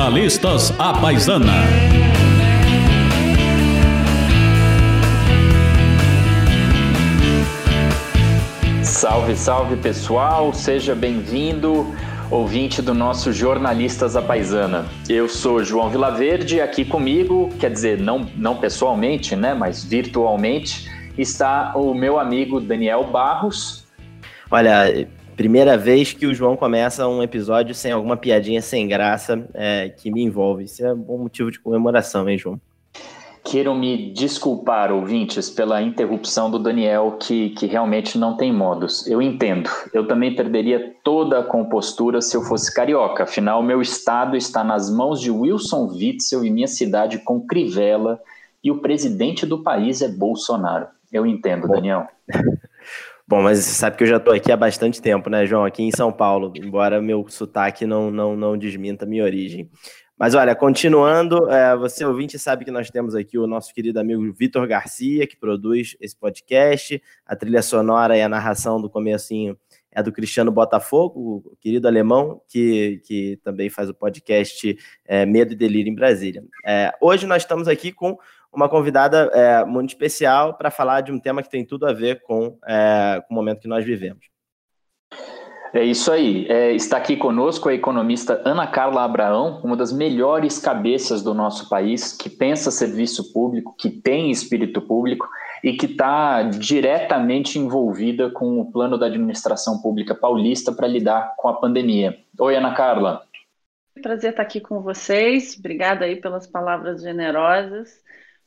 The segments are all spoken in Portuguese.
Jornalistas à Paisana. Salve, salve pessoal, seja bem-vindo, ouvinte do nosso Jornalistas à Paisana. Eu sou João Vilaverde, aqui comigo, quer dizer, não, não pessoalmente, né, mas virtualmente, está o meu amigo Daniel Barros. Olha, primeira vez que o João começa um episódio sem alguma piadinha sem graça é, que me envolve. Isso é um bom motivo de comemoração, hein, João? Quero me desculpar, ouvintes, pela interrupção do Daniel, que, que realmente não tem modos. Eu entendo. Eu também perderia toda a compostura se eu fosse carioca. Afinal, meu estado está nas mãos de Wilson Witzel e minha cidade com Crivella, e o presidente do país é Bolsonaro. Eu entendo, Bom. Daniel. Bom, mas você sabe que eu já estou aqui há bastante tempo, né, João? Aqui em São Paulo, embora meu sotaque não, não, não desminta minha origem. Mas olha, continuando, é, você ouvinte sabe que nós temos aqui o nosso querido amigo Vitor Garcia, que produz esse podcast. A trilha sonora e a narração do comecinho é do Cristiano Botafogo, o querido alemão, que, que também faz o podcast é, Medo e Delírio em Brasília. É, hoje nós estamos aqui com uma convidada é, muito especial para falar de um tema que tem tudo a ver com, é, com o momento que nós vivemos. É isso aí. É, está aqui conosco a economista Ana Carla Abraão, uma das melhores cabeças do nosso país, que pensa serviço público, que tem espírito público e que está diretamente envolvida com o plano da administração pública paulista para lidar com a pandemia. Oi, Ana Carla. Prazer estar aqui com vocês. Obrigada aí pelas palavras generosas.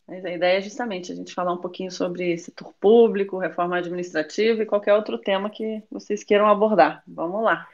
Mas a ideia é justamente a gente falar um pouquinho sobre setor público, reforma administrativa e qualquer outro tema que vocês queiram abordar. Vamos lá.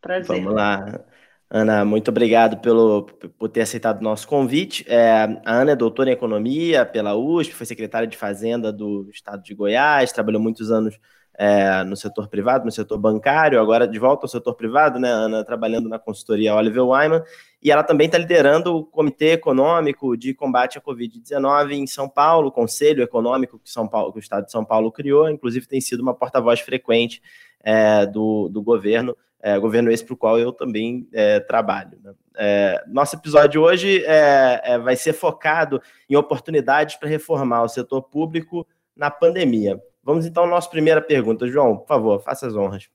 Prazer. Vamos lá. Ana, muito obrigado pelo, por ter aceitado o nosso convite. É, a Ana é doutora em economia pela USP, foi secretária de Fazenda do Estado de Goiás, trabalhou muitos anos é, no setor privado, no setor bancário, agora de volta ao setor privado, né, Ana, trabalhando na consultoria Oliver Wyman, e ela também está liderando o Comitê Econômico de Combate à Covid-19 em São Paulo, o Conselho Econômico que, São Paulo, que o Estado de São Paulo criou, inclusive tem sido uma porta-voz frequente é, do, do governo, é, governo esse para o qual eu também é, trabalho. Né? É, nosso episódio hoje é, é, vai ser focado em oportunidades para reformar o setor público na pandemia. Vamos então à nossa primeira pergunta. João, por favor, faça as honras.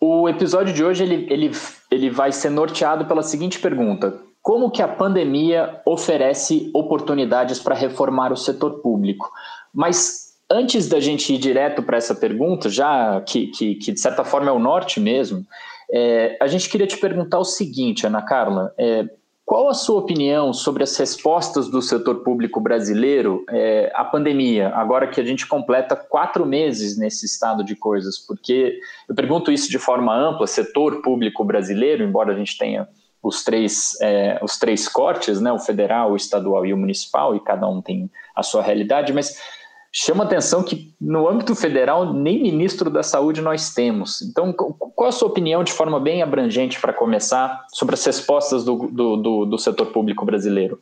O episódio de hoje ele, ele, ele vai ser norteado pela seguinte pergunta: Como que a pandemia oferece oportunidades para reformar o setor público? Mas antes da gente ir direto para essa pergunta, já que, que, que, de certa forma é o norte mesmo, é, a gente queria te perguntar o seguinte, Ana Carla: é, qual a sua opinião sobre as respostas do setor público brasileiro é, à pandemia, agora que a gente completa quatro meses nesse estado de coisas? Porque eu pergunto isso de forma ampla, setor público brasileiro, embora a gente tenha os três, é, os três cortes, né, o federal, o estadual e o municipal, e cada um tem a sua realidade, mas chama atenção que no âmbito federal nem ministro da saúde nós temos. Então, qual a sua opinião de forma bem abrangente para começar sobre as respostas do, do, do, do setor público brasileiro?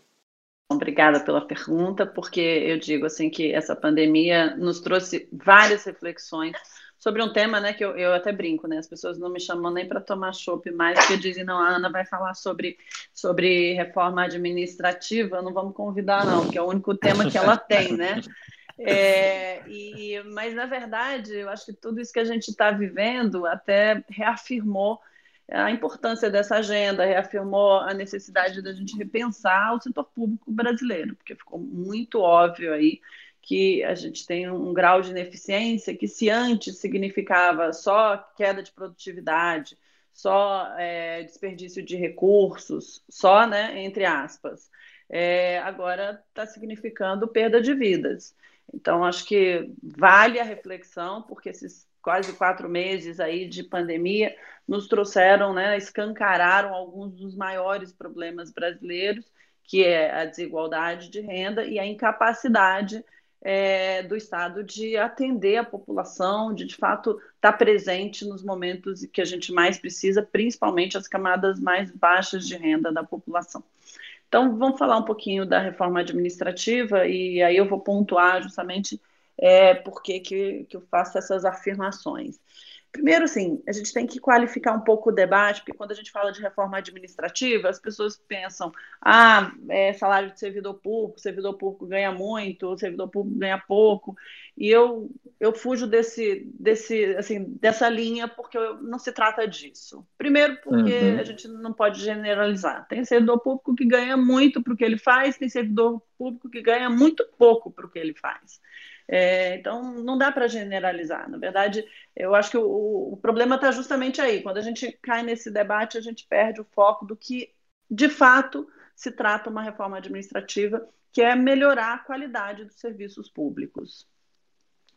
Obrigada pela pergunta, porque eu digo assim que essa pandemia nos trouxe várias reflexões sobre um tema, né, que eu, eu até brinco, né, as pessoas não me chamam nem para tomar chopp mais, porque dizem, não, a Ana vai falar sobre, sobre reforma administrativa, não vamos convidar não, que é o único tema que ela tem, né, é, e, mas, na verdade, eu acho que tudo isso que a gente está vivendo até reafirmou a importância dessa agenda, reafirmou a necessidade da gente repensar o setor público brasileiro, porque ficou muito óbvio aí que a gente tem um grau de ineficiência que, se antes significava só queda de produtividade, só é, desperdício de recursos, só, né, entre aspas, é, agora está significando perda de vidas. Então, acho que vale a reflexão, porque esses quase quatro meses aí de pandemia nos trouxeram, né, escancararam alguns dos maiores problemas brasileiros, que é a desigualdade de renda e a incapacidade é, do Estado de atender a população, de de fato estar tá presente nos momentos que a gente mais precisa, principalmente as camadas mais baixas de renda da população. Então, vamos falar um pouquinho da reforma administrativa e aí eu vou pontuar justamente é, por que, que, eu faço essas afirmações. Primeiro, assim, a gente tem que qualificar um pouco o debate, porque quando a gente fala de reforma administrativa, as pessoas pensam, ah, é salário de servidor público, servidor público ganha muito, servidor público ganha pouco, e eu, eu fujo desse, desse, assim, dessa linha porque não se trata disso. Primeiro, porque uhum. a gente não pode generalizar. Tem servidor público que ganha muito para o que ele faz, tem servidor público que ganha muito pouco para o que ele faz. É, então, não dá para generalizar. Na verdade, eu acho que o, o problema está justamente aí. Quando a gente cai nesse debate, a gente perde o foco do que, de fato, se trata uma reforma administrativa, que é melhorar a qualidade dos serviços públicos.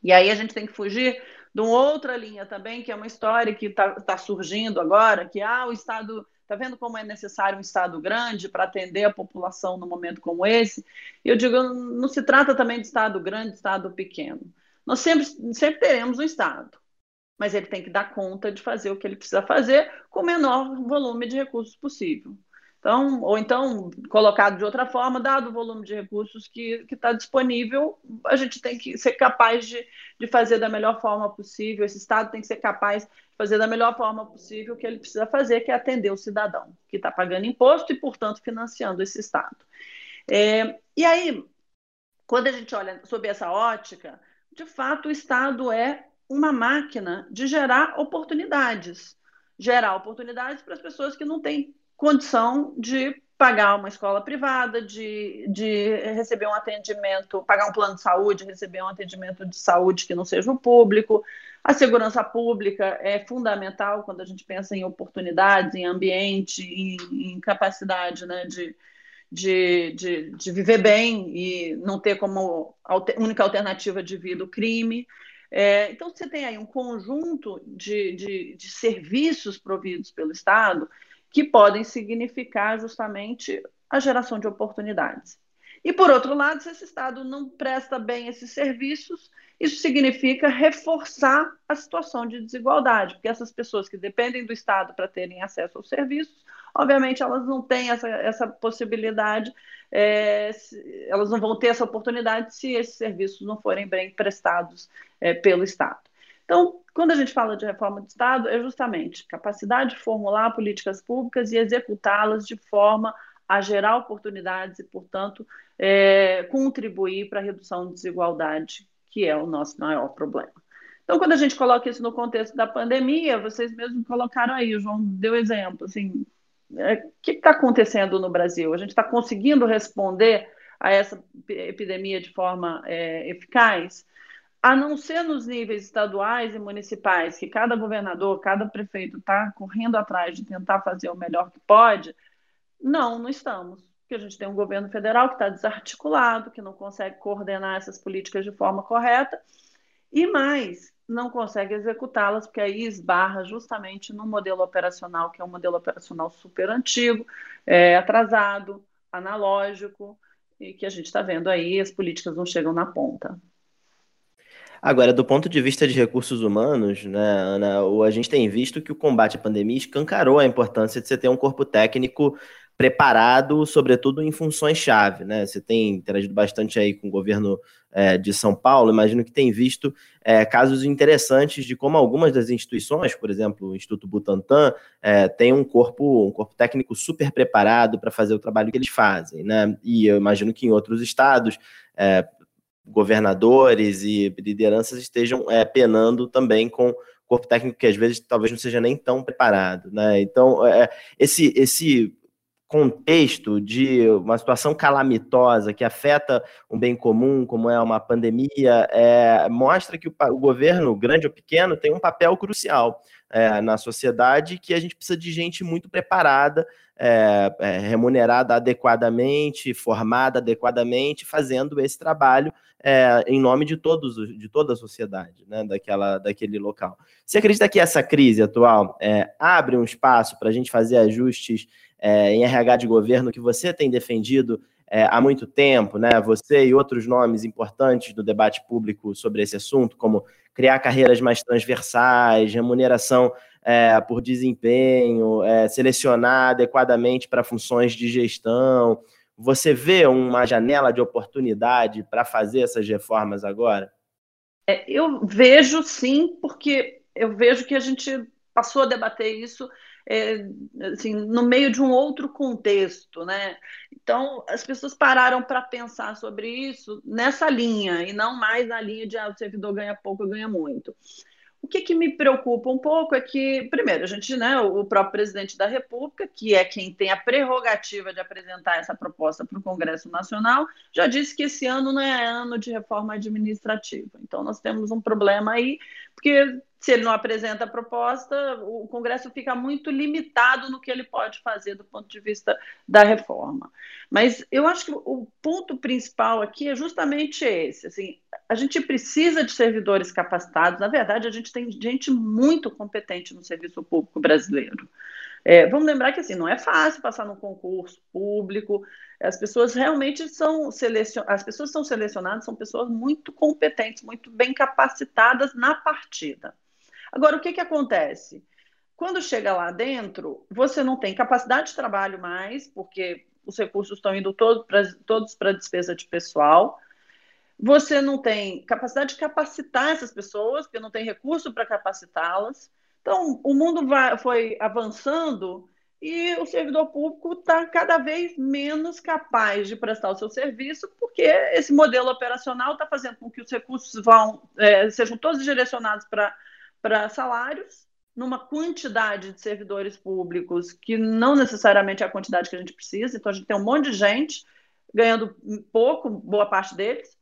E aí a gente tem que fugir de uma outra linha também, que é uma história que está tá surgindo agora, que ah, o Estado Está vendo como é necessário um Estado grande para atender a população num momento como esse? Eu digo, não se trata também de Estado grande, de Estado pequeno. Nós sempre, sempre teremos um Estado, mas ele tem que dar conta de fazer o que ele precisa fazer com o menor volume de recursos possível. Então, ou então, colocado de outra forma, dado o volume de recursos que está disponível, a gente tem que ser capaz de, de fazer da melhor forma possível, esse Estado tem que ser capaz fazer da melhor forma possível o que ele precisa fazer, que é atender o cidadão, que está pagando imposto e, portanto, financiando esse Estado. É, e aí, quando a gente olha sob essa ótica, de fato, o Estado é uma máquina de gerar oportunidades gerar oportunidades para as pessoas que não têm condição de pagar uma escola privada, de, de receber um atendimento, pagar um plano de saúde, receber um atendimento de saúde que não seja o público. A segurança pública é fundamental quando a gente pensa em oportunidades, em ambiente, em, em capacidade né, de, de, de, de, viver bem e não ter como alter, única alternativa de vida o crime. É, então, você tem aí um conjunto de, de, de serviços providos pelo Estado que podem significar justamente a geração de oportunidades. E, por outro lado, se esse Estado não presta bem esses serviços, isso significa reforçar a situação de desigualdade, porque essas pessoas que dependem do Estado para terem acesso aos serviços, obviamente elas não têm essa, essa possibilidade, é, elas não vão ter essa oportunidade se esses serviços não forem bem prestados é, pelo Estado. Então, quando a gente fala de reforma do Estado, é justamente capacidade de formular políticas públicas e executá-las de forma a gerar oportunidades e, portanto, é, contribuir para a redução de desigualdade, que é o nosso maior problema. Então, quando a gente coloca isso no contexto da pandemia, vocês mesmos colocaram aí, o João deu exemplo, assim, é, o que está acontecendo no Brasil? A gente está conseguindo responder a essa epidemia de forma é, eficaz? A não ser nos níveis estaduais e municipais, que cada governador, cada prefeito está correndo atrás de tentar fazer o melhor que pode, não, não estamos. Porque a gente tem um governo federal que está desarticulado, que não consegue coordenar essas políticas de forma correta, e mais, não consegue executá-las, porque aí esbarra justamente no modelo operacional, que é um modelo operacional super antigo, é, atrasado, analógico, e que a gente está vendo aí, as políticas não chegam na ponta. Agora, do ponto de vista de recursos humanos, né, Ana, a gente tem visto que o combate à pandemia escancarou a importância de você ter um corpo técnico preparado, sobretudo em funções-chave. Né? Você tem interagido bastante aí com o governo é, de São Paulo, imagino que tem visto é, casos interessantes de como algumas das instituições, por exemplo, o Instituto Butantan, é, tem um corpo, um corpo técnico super preparado para fazer o trabalho que eles fazem. Né? E eu imagino que em outros estados, é, governadores e lideranças estejam é, penando também com corpo técnico que às vezes talvez não seja nem tão preparado, né? Então, é, esse, esse contexto de uma situação calamitosa que afeta um bem comum, como é uma pandemia, é, mostra que o, o, governo, grande ou pequeno, tem um papel crucial é, na sociedade que a gente precisa de gente muito preparada é, é, remunerada adequadamente, formada adequadamente, fazendo esse trabalho é, em nome de todos, de toda a sociedade, né, daquela, daquele local. Você acredita que essa crise atual é, abre um espaço para a gente fazer ajustes é, em RH de governo que você tem defendido é, há muito tempo, né? Você e outros nomes importantes do debate público sobre esse assunto, como criar carreiras mais transversais, remuneração é, por desempenho, é, selecionar adequadamente para funções de gestão. Você vê uma janela de oportunidade para fazer essas reformas agora? É, eu vejo sim, porque eu vejo que a gente passou a debater isso é, assim, no meio de um outro contexto, né? Então, as pessoas pararam para pensar sobre isso nessa linha, e não mais na linha de ah, o servidor ganha pouco, ganha muito. O que, que, me preocupa um pouco é que, primeiro, a gente, né, o próprio presidente da República, que é quem tem a prerrogativa de apresentar essa proposta para o Congresso Nacional, já disse que esse ano não é ano de reforma administrativa. Então, nós temos um problema aí, porque se ele não apresenta a proposta, o Congresso fica muito limitado no que ele pode fazer do ponto de vista da reforma. Mas eu acho que o ponto principal aqui é justamente esse. Assim, a gente precisa de servidores capacitados. Na verdade, a gente tem gente muito competente no serviço público brasileiro. É, vamos lembrar que assim não é fácil passar num concurso público. As pessoas realmente são selecionadas, as pessoas são selecionadas, são pessoas muito competentes, muito bem capacitadas na partida. Agora, o que, que acontece? Quando chega lá dentro, você não tem capacidade de trabalho mais, porque os recursos estão indo todo pra, todos para despesa de pessoal. Você não tem capacidade de capacitar essas pessoas, porque não tem recurso para capacitá-las. Então, o mundo vai, foi avançando e o servidor público está cada vez menos capaz de prestar o seu serviço, porque esse modelo operacional está fazendo com que os recursos vão, é, sejam todos direcionados para para salários, numa quantidade de servidores públicos que não necessariamente é a quantidade que a gente precisa, então a gente tem um monte de gente ganhando pouco, boa parte deles,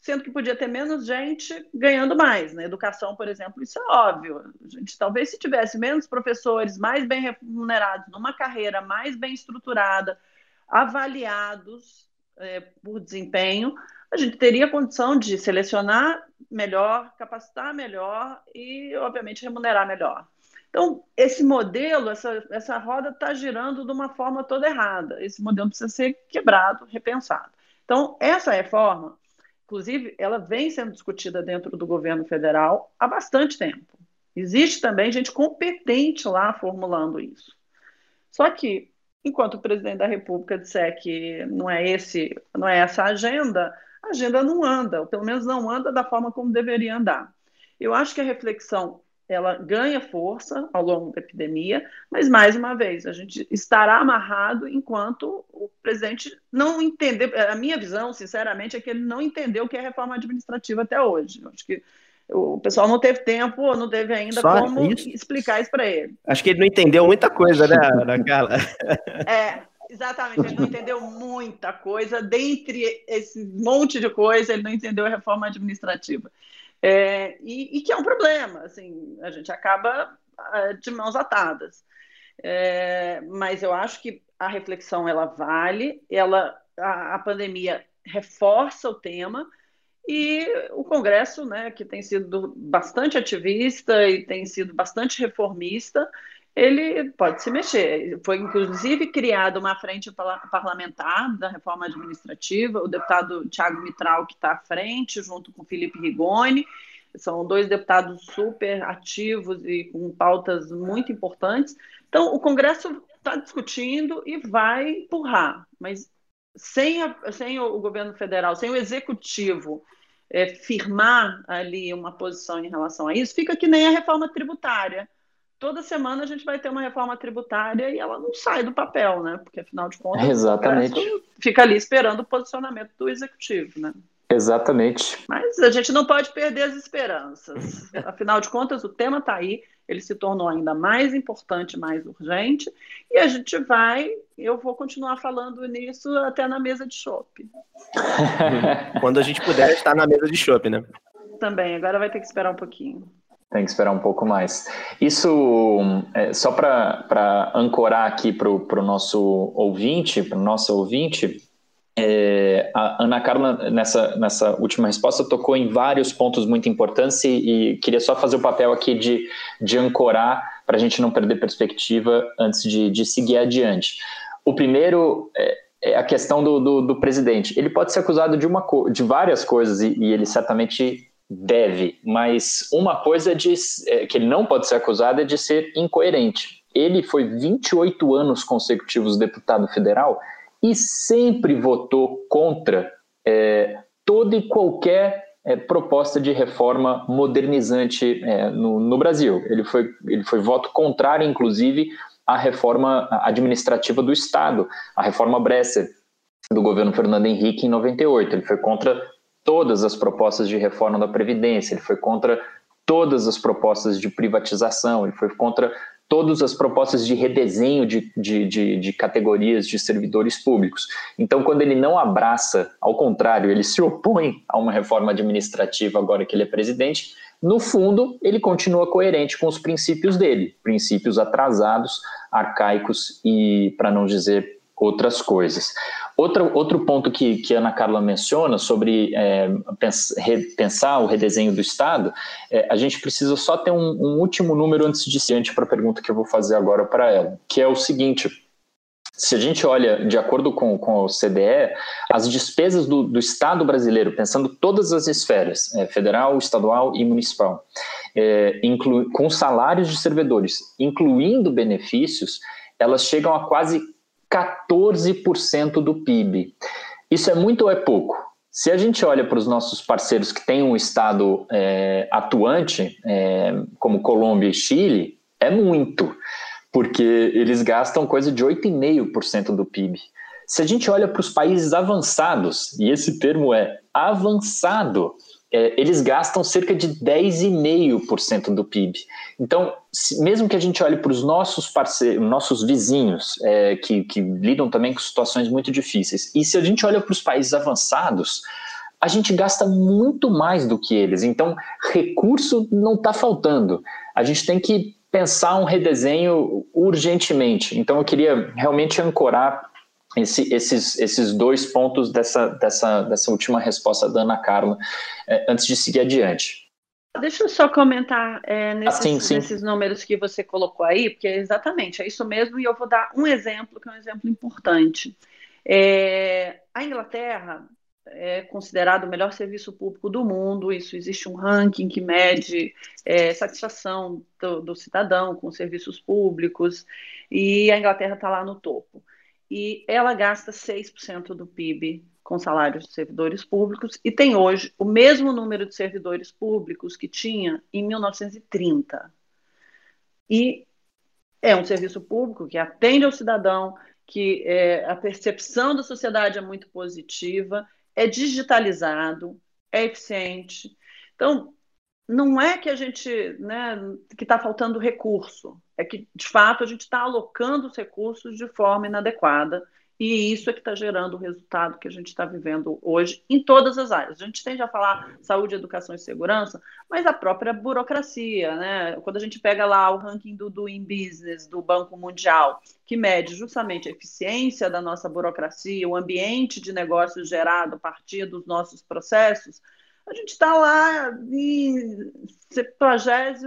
sendo que podia ter menos gente ganhando mais. Na né? educação, por exemplo, isso é óbvio. A gente, talvez se tivesse menos professores mais bem remunerados, numa carreira mais bem estruturada, avaliados é, por desempenho, a gente teria condição de selecionar melhor, capacitar melhor e, obviamente, remunerar melhor. Então, esse modelo, essa, essa roda está girando de uma forma toda errada. Esse modelo precisa ser quebrado, repensado. Então, essa reforma, inclusive, ela vem sendo discutida dentro do governo federal há bastante tempo. Existe também gente competente lá formulando isso. Só que, enquanto o presidente da República disser que não é esse, não é essa agenda, a agenda não anda, ou pelo menos não anda da forma como deveria andar. Eu acho que a reflexão ela ganha força ao longo da epidemia, mas mais uma vez, a gente estará amarrado enquanto o presidente não entender. A minha visão, sinceramente, é que ele não entendeu o que é reforma administrativa até hoje. Acho que o pessoal não teve tempo, ou não teve ainda Só como isso? explicar isso para ele. Acho que ele não entendeu muita coisa, né, Ana Carla? É, Exatamente, ele não entendeu muita coisa, dentre esse monte de coisa, ele não entendeu a reforma administrativa. É, e, e, que é um problema, assim, a gente acaba ah, de mãos atadas. É, mas eu acho que a reflexão ela vale, ela a, a, pandemia reforça o tema e o Congresso, né, que tem sido bastante ativista e tem sido bastante reformista, ele pode se mexer. Foi, inclusive, criada uma frente parlamentar da reforma administrativa, o deputado Tiago Mitral, que está à frente, junto com Felipe Rigoni. São dois deputados super ativos e com pautas muito importantes. Então, o Congresso está discutindo e vai empurrar, mas sem, a, sem o governo federal, sem o executivo é, firmar ali uma posição em relação a isso, fica que nem a reforma tributária toda semana a gente vai ter uma reforma tributária e ela não sai do papel, né? Porque afinal de contas, Exatamente. fica ali esperando o posicionamento do executivo, né? Exatamente. Mas a gente não pode perder as esperanças. Afinal de contas, o tema está aí, ele se tornou ainda mais importante, mais urgente, e a gente vai, eu vou continuar falando nisso até na mesa de chopp. Quando a gente puder estar na mesa de chopp, né? Também, agora vai ter que esperar um pouquinho. Tem que esperar um pouco mais. Isso, é, só para ancorar aqui para o nosso ouvinte, para o nosso ouvinte, é, a Ana Carla, nessa, nessa última resposta, tocou em vários pontos muito importantes e, e queria só fazer o papel aqui de, de ancorar para a gente não perder perspectiva antes de, de seguir adiante. O primeiro é, é a questão do, do, do, presidente. Ele pode ser acusado de, uma, de várias coisas e, e ele certamente deve, mas uma coisa de, é, que ele não pode ser acusado é de ser incoerente. Ele foi 28 anos consecutivos deputado federal e sempre votou contra é, toda e qualquer é, proposta de reforma modernizante é, no, no, Brasil. Ele foi, ele foi voto contrário, inclusive, à reforma administrativa do Estado, a reforma Bresser, do governo Fernando Henrique em 98. Ele foi contra todas as propostas de reforma da Previdência, ele foi contra todas as propostas de privatização, ele foi contra todas as propostas de redesenho de, de, de, de, categorias de servidores públicos. Então, quando ele não abraça, ao contrário, ele se opõe a uma reforma administrativa agora que ele é presidente, no fundo, ele continua coerente com os princípios dele, princípios atrasados, arcaicos e, para não dizer outras coisas. Outro, outro ponto que, que a Ana Carla menciona sobre é, pensar o redesenho do Estado, é, a gente precisa só ter um, um último número antes de diante para a pergunta que eu vou fazer agora para ela, que é o seguinte: se a gente olha de acordo com, com o CDE, as despesas do, do Estado brasileiro, pensando todas as esferas, é, federal, estadual e municipal, é, inclu, com salários de servidores, incluindo benefícios, elas chegam a quase 14% do PIB. Isso é muito ou é pouco? Se a gente olha para os nossos parceiros que têm um Estado é, atuante, é, como Colômbia e Chile, é muito, porque eles gastam coisa de 8,5% do PIB. Se a gente olha para os países avançados, e esse termo é avançado, é, eles gastam cerca de 10,5% do PIB. Então, se, mesmo que a gente olhe para os nossos parceiros, nossos vizinhos, é, que, que lidam também com situações muito difíceis, e se a gente olha para os países avançados, a gente gasta muito mais do que eles. Então, recurso não está faltando. A gente tem que pensar um redesenho urgentemente. Então, eu queria realmente ancorar esse, esses, esses dois pontos dessa, dessa, dessa última resposta da Ana Carla, é, antes de seguir adiante. Deixa eu só comentar é, nesses, ah, sim, nesses, números que você colocou aí, porque exatamente é isso mesmo, e eu vou dar um exemplo, que é um exemplo importante. É, a Inglaterra é considerado o melhor serviço público do mundo, isso existe um ranking que mede é, satisfação do, do cidadão com serviços públicos, e a Inglaterra está lá no topo e ela gasta 6% do PIB com salários de servidores públicos e tem hoje o mesmo número de servidores públicos que tinha em 1930. E é um serviço público que atende ao cidadão, que é, a percepção da sociedade é muito positiva, é digitalizado, é eficiente. Então, não é que a gente, né, que está faltando recurso, é que, de fato, a gente está alocando os recursos de forma inadequada e isso é que está gerando o resultado que a gente está vivendo hoje em todas as áreas. A gente tende a falar saúde, educação e segurança, mas a própria burocracia, né? Quando a gente pega lá o ranking do Doing Business do Banco Mundial, que mede justamente a eficiência da nossa burocracia, o ambiente de negócios gerado a partir dos nossos processos, a gente está lá em 70,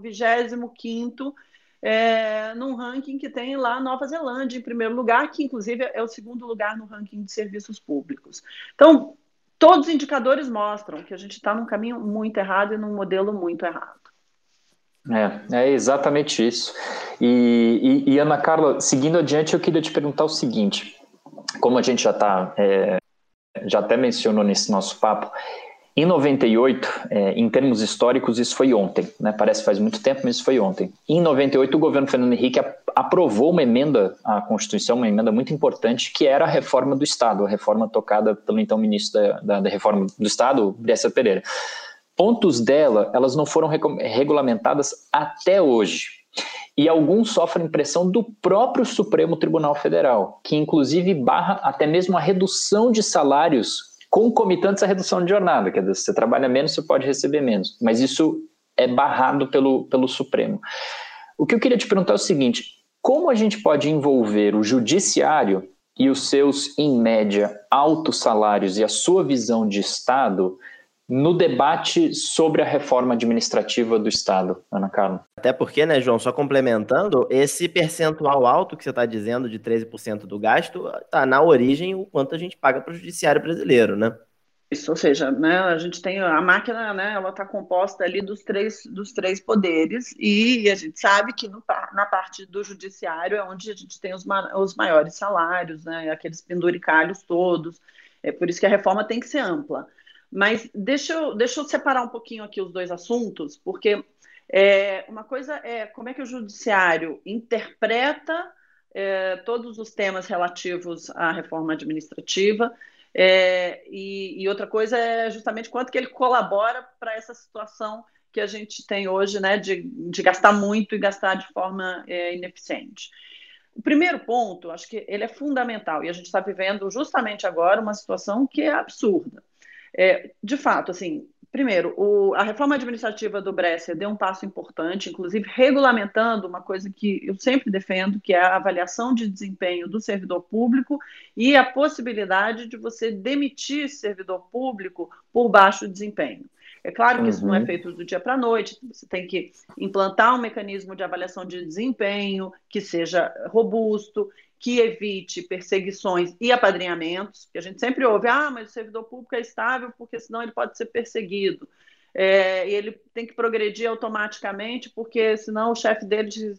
25 é, num ranking que tem lá Nova Zelândia em primeiro lugar, que inclusive é o segundo lugar no ranking de serviços públicos. Então, todos os indicadores mostram que a gente está num caminho muito errado e num modelo muito errado. É, é exatamente isso. E, e, e Ana Carla, seguindo adiante, eu queria te perguntar o seguinte: como a gente já está, é, já até mencionou nesse nosso papo, em 98, é, em termos históricos, isso foi ontem, né? Parece que faz muito tempo, mas isso foi ontem. Em 98, o governo Fernando Henrique aprovou uma emenda à Constituição, uma emenda muito importante, que era a reforma do Estado, a reforma tocada pelo então ministro da, da, da Reforma do Estado, Bessa Pereira. Pontos dela, elas não foram regulamentadas até hoje. E alguns sofrem pressão do próprio Supremo Tribunal Federal, que inclusive barra até mesmo a redução de salários concomitantes à redução de jornada, quer dizer, se você trabalha menos, você pode receber menos, mas isso é barrado pelo, pelo Supremo. O que eu queria te perguntar é o seguinte: como a gente pode envolver o judiciário e os seus, em média, altos salários e a sua visão de Estado no debate sobre a reforma administrativa do Estado, Ana Carla. Até porque, né, João, só complementando, esse percentual alto que você está dizendo de 13% do gasto está na origem o quanto a gente paga para o judiciário brasileiro, né? Isso, ou seja, né, a gente tem a máquina, né, ela está composta ali dos três, dos três poderes e a gente sabe que no, na parte do judiciário é onde a gente tem os, os maiores salários, né, aqueles penduricalhos todos. É por isso que a reforma tem que ser ampla. Mas deixa eu, deixa eu separar um pouquinho aqui os dois assuntos, porque é, uma coisa é como é que o judiciário interpreta é, todos os temas relativos à reforma administrativa, é, e, e, outra coisa é justamente quanto que ele colabora para essa situação que a gente tem hoje, né, de, de gastar muito e gastar de forma é, ineficiente. O primeiro ponto, acho que ele é fundamental, e a gente está vivendo justamente agora uma situação que é absurda. É, de fato, assim, primeiro, o, a reforma administrativa do Bresser deu um passo importante, inclusive regulamentando uma coisa que eu sempre defendo, que é a avaliação de desempenho do servidor público e a possibilidade de você demitir servidor público por baixo desempenho. É claro que uhum. isso não é uhum. feito do dia para a noite, você tem que implantar um mecanismo de avaliação de desempenho que seja robusto, que evite perseguições e apadrinhamentos, que a gente sempre ouve, ah, mas o servidor público é estável porque senão ele pode ser perseguido. É, e ele tem que progredir automaticamente, porque senão o chefe dele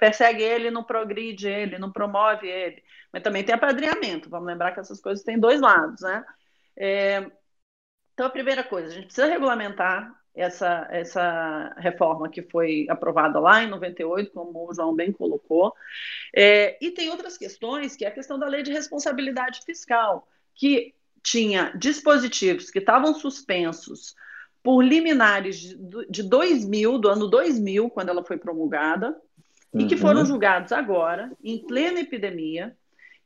persegue ele, não progride ele, não promove ele. Mas também tem apadrinhamento, vamos lembrar que essas coisas têm dois lados, né? É, então, a primeira coisa, a gente precisa regulamentar essa, essa reforma que foi aprovada lá em 98, como o João bem colocou. É, e tem outras questões, que é a questão da lei de responsabilidade fiscal, que tinha dispositivos que estavam suspensos por liminares de, de 2000, do ano 2000, quando ela foi promulgada, uhum. e que foram uhum. julgados agora, em plena epidemia,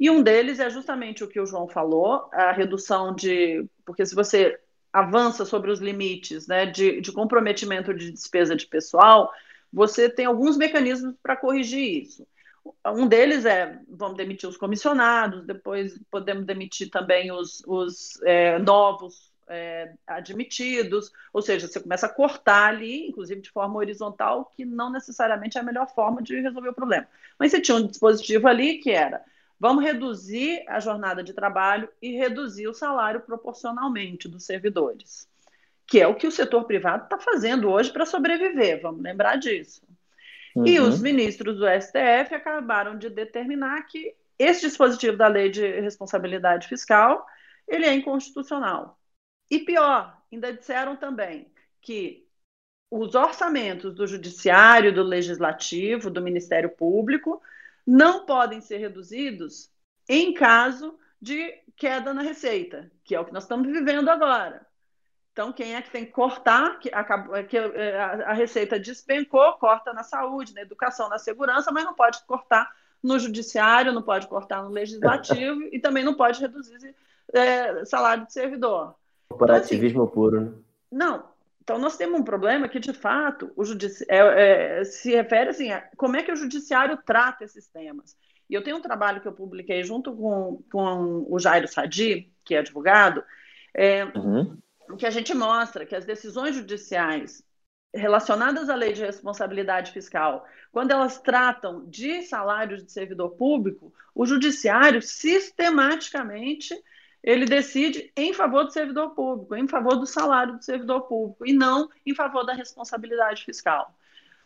e um deles é justamente o que o João falou, a redução de. Porque se você avança sobre os limites né, de, de comprometimento de despesa de pessoal, você tem alguns mecanismos para corrigir isso. Um deles é, vamos demitir os comissionados, depois podemos demitir também os, os é, novos é, admitidos, ou seja, você começa a cortar ali, inclusive de forma horizontal, que não necessariamente é a melhor forma de resolver o problema. Mas você tinha um dispositivo ali que era Vamos reduzir a jornada de trabalho e reduzir o salário proporcionalmente dos servidores, que é o que o setor privado está fazendo hoje para sobreviver, vamos lembrar disso. Uhum. E os ministros do STF acabaram de determinar que esse dispositivo da lei de responsabilidade fiscal ele é inconstitucional. E pior, ainda disseram também que os orçamentos do judiciário, do legislativo, do Ministério Público não podem ser reduzidos em caso de queda na receita, que é o que nós estamos vivendo agora. Então, quem é que tem que cortar? Que, acabou, que é, a, receita despencou, corta na saúde, na educação, na segurança, mas não pode cortar no judiciário, não pode cortar no legislativo e também não pode reduzir é, salário de servidor. Corporativismo então, assim, puro. Né? Não, então, nós temos um problema que, de fato, o judici... é, é, se refere assim, a como é que o judiciário trata esses temas. E eu tenho um trabalho que eu publiquei junto com, com o Jairo Sadi, que é advogado, é, uhum. que a gente mostra que as decisões judiciais relacionadas à lei de responsabilidade fiscal, quando elas tratam de salários de servidor público, o judiciário sistematicamente ele decide em favor do servidor público, em favor do salário do servidor público, e não em favor da responsabilidade fiscal.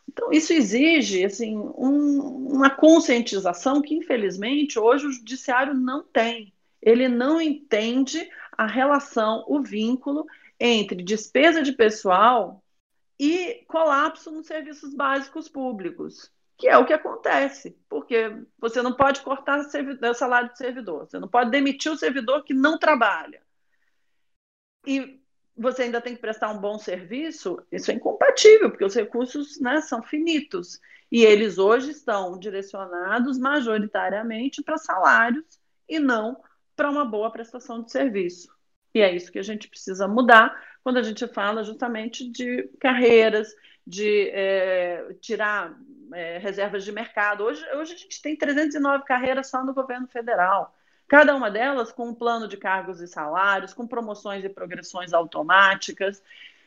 Então, isso exige assim, um, uma conscientização que, infelizmente, hoje o judiciário não tem. Ele não entende a relação, o vínculo entre despesa de pessoal e colapso nos serviços básicos públicos que é o que acontece, porque você não pode cortar o salário do servidor, você não pode demitir o servidor que não trabalha. E você ainda tem que prestar um bom serviço, isso é incompatível, porque os recursos né, são finitos. E eles hoje estão direcionados majoritariamente para salários e não para uma boa prestação de serviço. E é isso que a gente precisa mudar quando a gente fala justamente de carreiras, de é, tirar é, reservas de mercado. Hoje, hoje a gente tem 309 carreiras só no governo federal. Cada uma delas com um plano de cargos e salários, com promoções e progressões automáticas,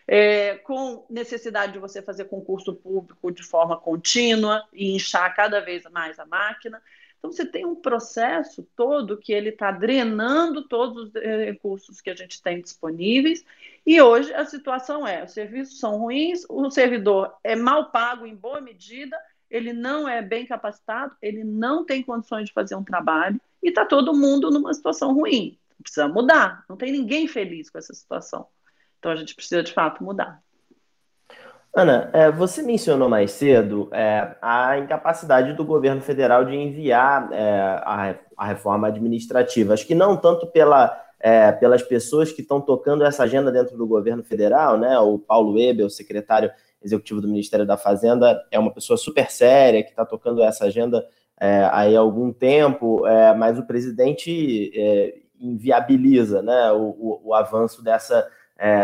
é, com necessidade de você fazer concurso público de forma contínua e inchar cada vez mais a máquina. Então, você tem um processo todo que ele está drenando todos os recursos que a gente tem disponíveis, e hoje a situação é: os serviços são ruins, o servidor é mal pago em boa medida, ele não é bem capacitado, ele não tem condições de fazer um trabalho, e está todo mundo numa situação ruim. Precisa mudar, não tem ninguém feliz com essa situação. Então a gente precisa de fato mudar. Ana, é, você mencionou mais cedo é, a incapacidade do governo federal de enviar é, a, a, reforma administrativa. Acho que não tanto pela, é, pelas pessoas que estão tocando essa agenda dentro do governo federal, né? O Paulo Weber, o secretário executivo do Ministério da Fazenda, é uma pessoa super séria que está tocando essa agenda é, aí há algum tempo, é, mas o presidente inviabiliza né, o, o, o avanço dessa,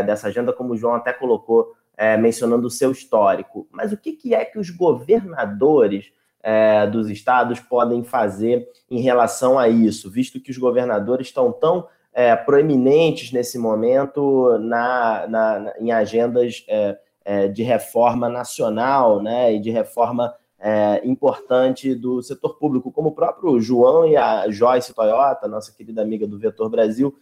dessa agenda, como o João até colocou é, mencionando o seu histórico. Mas o que, que é que os governadores é, dos estados podem fazer em relação a isso, visto que os governadores estão tão é, proeminentes nesse momento na, na, na em agendas é, é, de reforma nacional né, e de reforma é, importante do setor público, como o próprio João e a Joyce Toyota, nossa querida amiga do Vetor Brasil,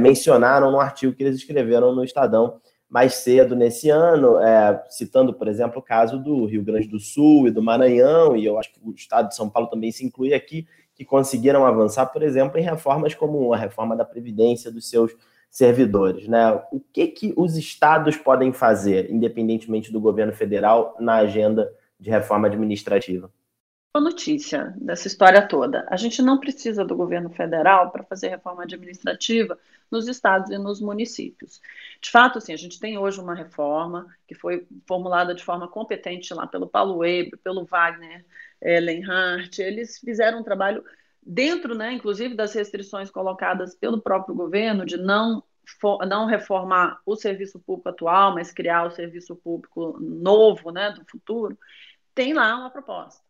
mencionaram no artigo que eles escreveram no Estadão mais cedo nesse ano, é, citando, por exemplo, o caso do Rio Grande do Sul e do Maranhão, e eu acho que o estado de São Paulo também se inclui aqui, que conseguiram avançar, por exemplo, em reformas como a reforma da Previdência dos seus servidores. Né? O que, que os estados podem fazer, independentemente do governo federal, na agenda de reforma administrativa? Notícia dessa história toda. A gente não precisa do governo federal para fazer reforma administrativa nos estados e nos municípios. De fato, assim, a gente tem hoje uma reforma que foi formulada de forma competente lá pelo Paulo Weber, pelo Wagner é, Lenhart. Eles fizeram um trabalho dentro, né, inclusive das restrições colocadas pelo próprio governo de não não reformar o serviço público atual, mas criar o serviço público novo, né, do futuro, tem lá uma proposta.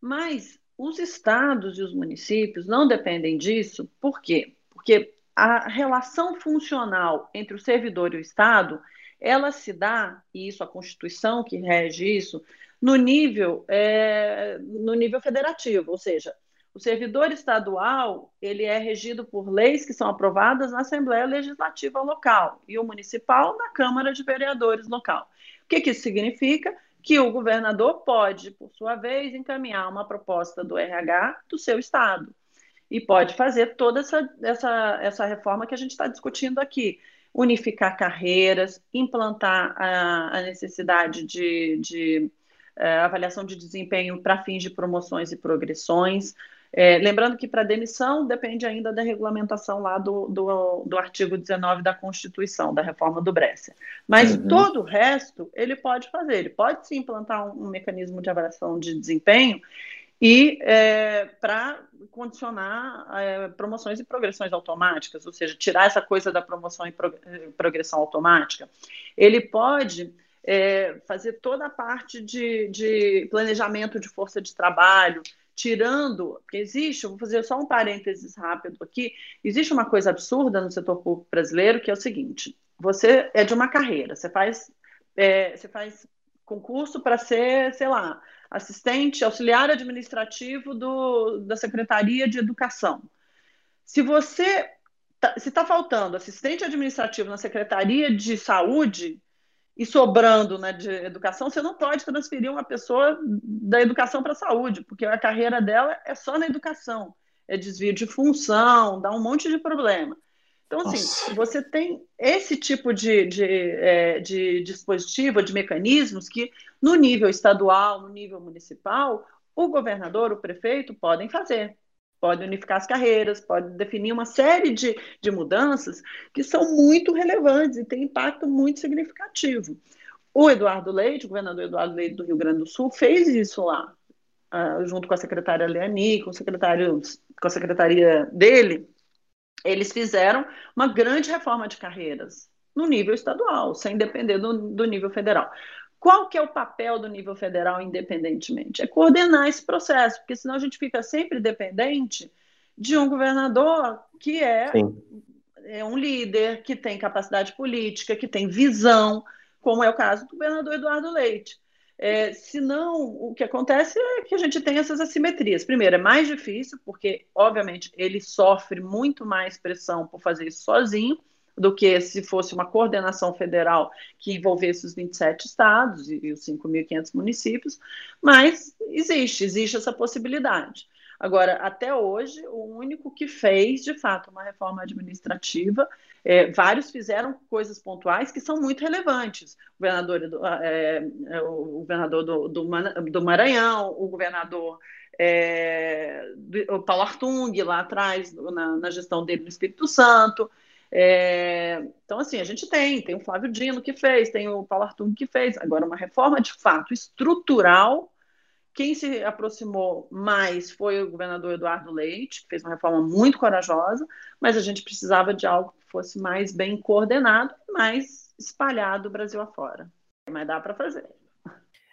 Mas os estados e os municípios não dependem disso, por quê? Porque a relação funcional entre o servidor e o Estado, ela se dá, e isso a Constituição que rege isso, no nível, é, no nível federativo, ou seja, o servidor estadual ele é regido por leis que são aprovadas na Assembleia Legislativa local e o municipal na Câmara de Vereadores local. O que, que isso significa? Que o governador pode, por sua vez, encaminhar uma proposta do RH do seu estado e pode fazer toda essa, essa, essa reforma que a gente está discutindo aqui. Unificar carreiras, implantar a, a necessidade de, de uh, avaliação de desempenho para fins de promoções e progressões, é, lembrando que para demissão depende ainda da regulamentação lá do, do, do, artigo 19 da Constituição, da reforma do Brescia. Mas uhum. todo o resto ele pode fazer, ele pode se implantar um, um mecanismo de avaliação de desempenho e é, para condicionar é, promoções e progressões automáticas, ou seja, tirar essa coisa da promoção e progressão automática. Ele pode é, fazer toda a parte de, de planejamento de força de trabalho, tirando, porque existe, vou fazer só um parênteses rápido aqui, existe uma coisa absurda no setor público brasileiro que é o seguinte: você é de uma carreira, você faz, é, você faz concurso para ser, sei lá, assistente, auxiliar administrativo do, da Secretaria de Educação. Se você tá, se está faltando assistente administrativo na Secretaria de Saúde, e sobrando né, de educação, você não pode transferir uma pessoa da educação para a saúde, porque a carreira dela é só na educação. É desvio de função, dá um monte de problema. Então, assim, Nossa. você tem esse tipo de, de, é, de dispositivo, de mecanismos que, no nível estadual, no nível municipal, o governador, o prefeito podem fazer pode unificar as carreiras, pode definir uma série de, de mudanças que são muito relevantes e têm impacto muito significativo. O Eduardo Leite, o governador Eduardo Leite do Rio Grande do Sul, fez isso lá, uh, junto com a secretária Leani, com, o secretário, com a secretaria dele. Eles fizeram uma grande reforma de carreiras no nível estadual, sem depender do, do nível federal. Qual que é o papel do nível federal independentemente? É coordenar esse processo, porque senão a gente fica sempre dependente de um governador que é, é um líder, que tem capacidade política, que tem visão, como é o caso do governador Eduardo Leite. É, senão, o que acontece é que a gente tem essas assimetrias. Primeiro, é mais difícil, porque, obviamente, ele sofre muito mais pressão por fazer isso sozinho, do que se fosse uma coordenação federal que envolvesse os 27 estados e, os 5.500 municípios, mas existe, existe essa possibilidade. Agora, até hoje, o único que fez, de fato, uma reforma administrativa, é, vários fizeram coisas pontuais que são muito relevantes. O governador do, é, é o governador do, do, do, Maranhão, o governador é, do, o Paulo Artung, lá atrás, na, na gestão dele no Espírito Santo. É, então, assim, a gente tem, tem o Flávio Dino que fez, tem o Paulo Artung que fez. Agora, uma reforma de fato estrutural quem se aproximou mais foi o governador Eduardo Leite, que fez uma reforma muito corajosa, mas a gente precisava de algo que fosse mais bem coordenado e mais espalhado Brasil afora. Mas dá para fazer.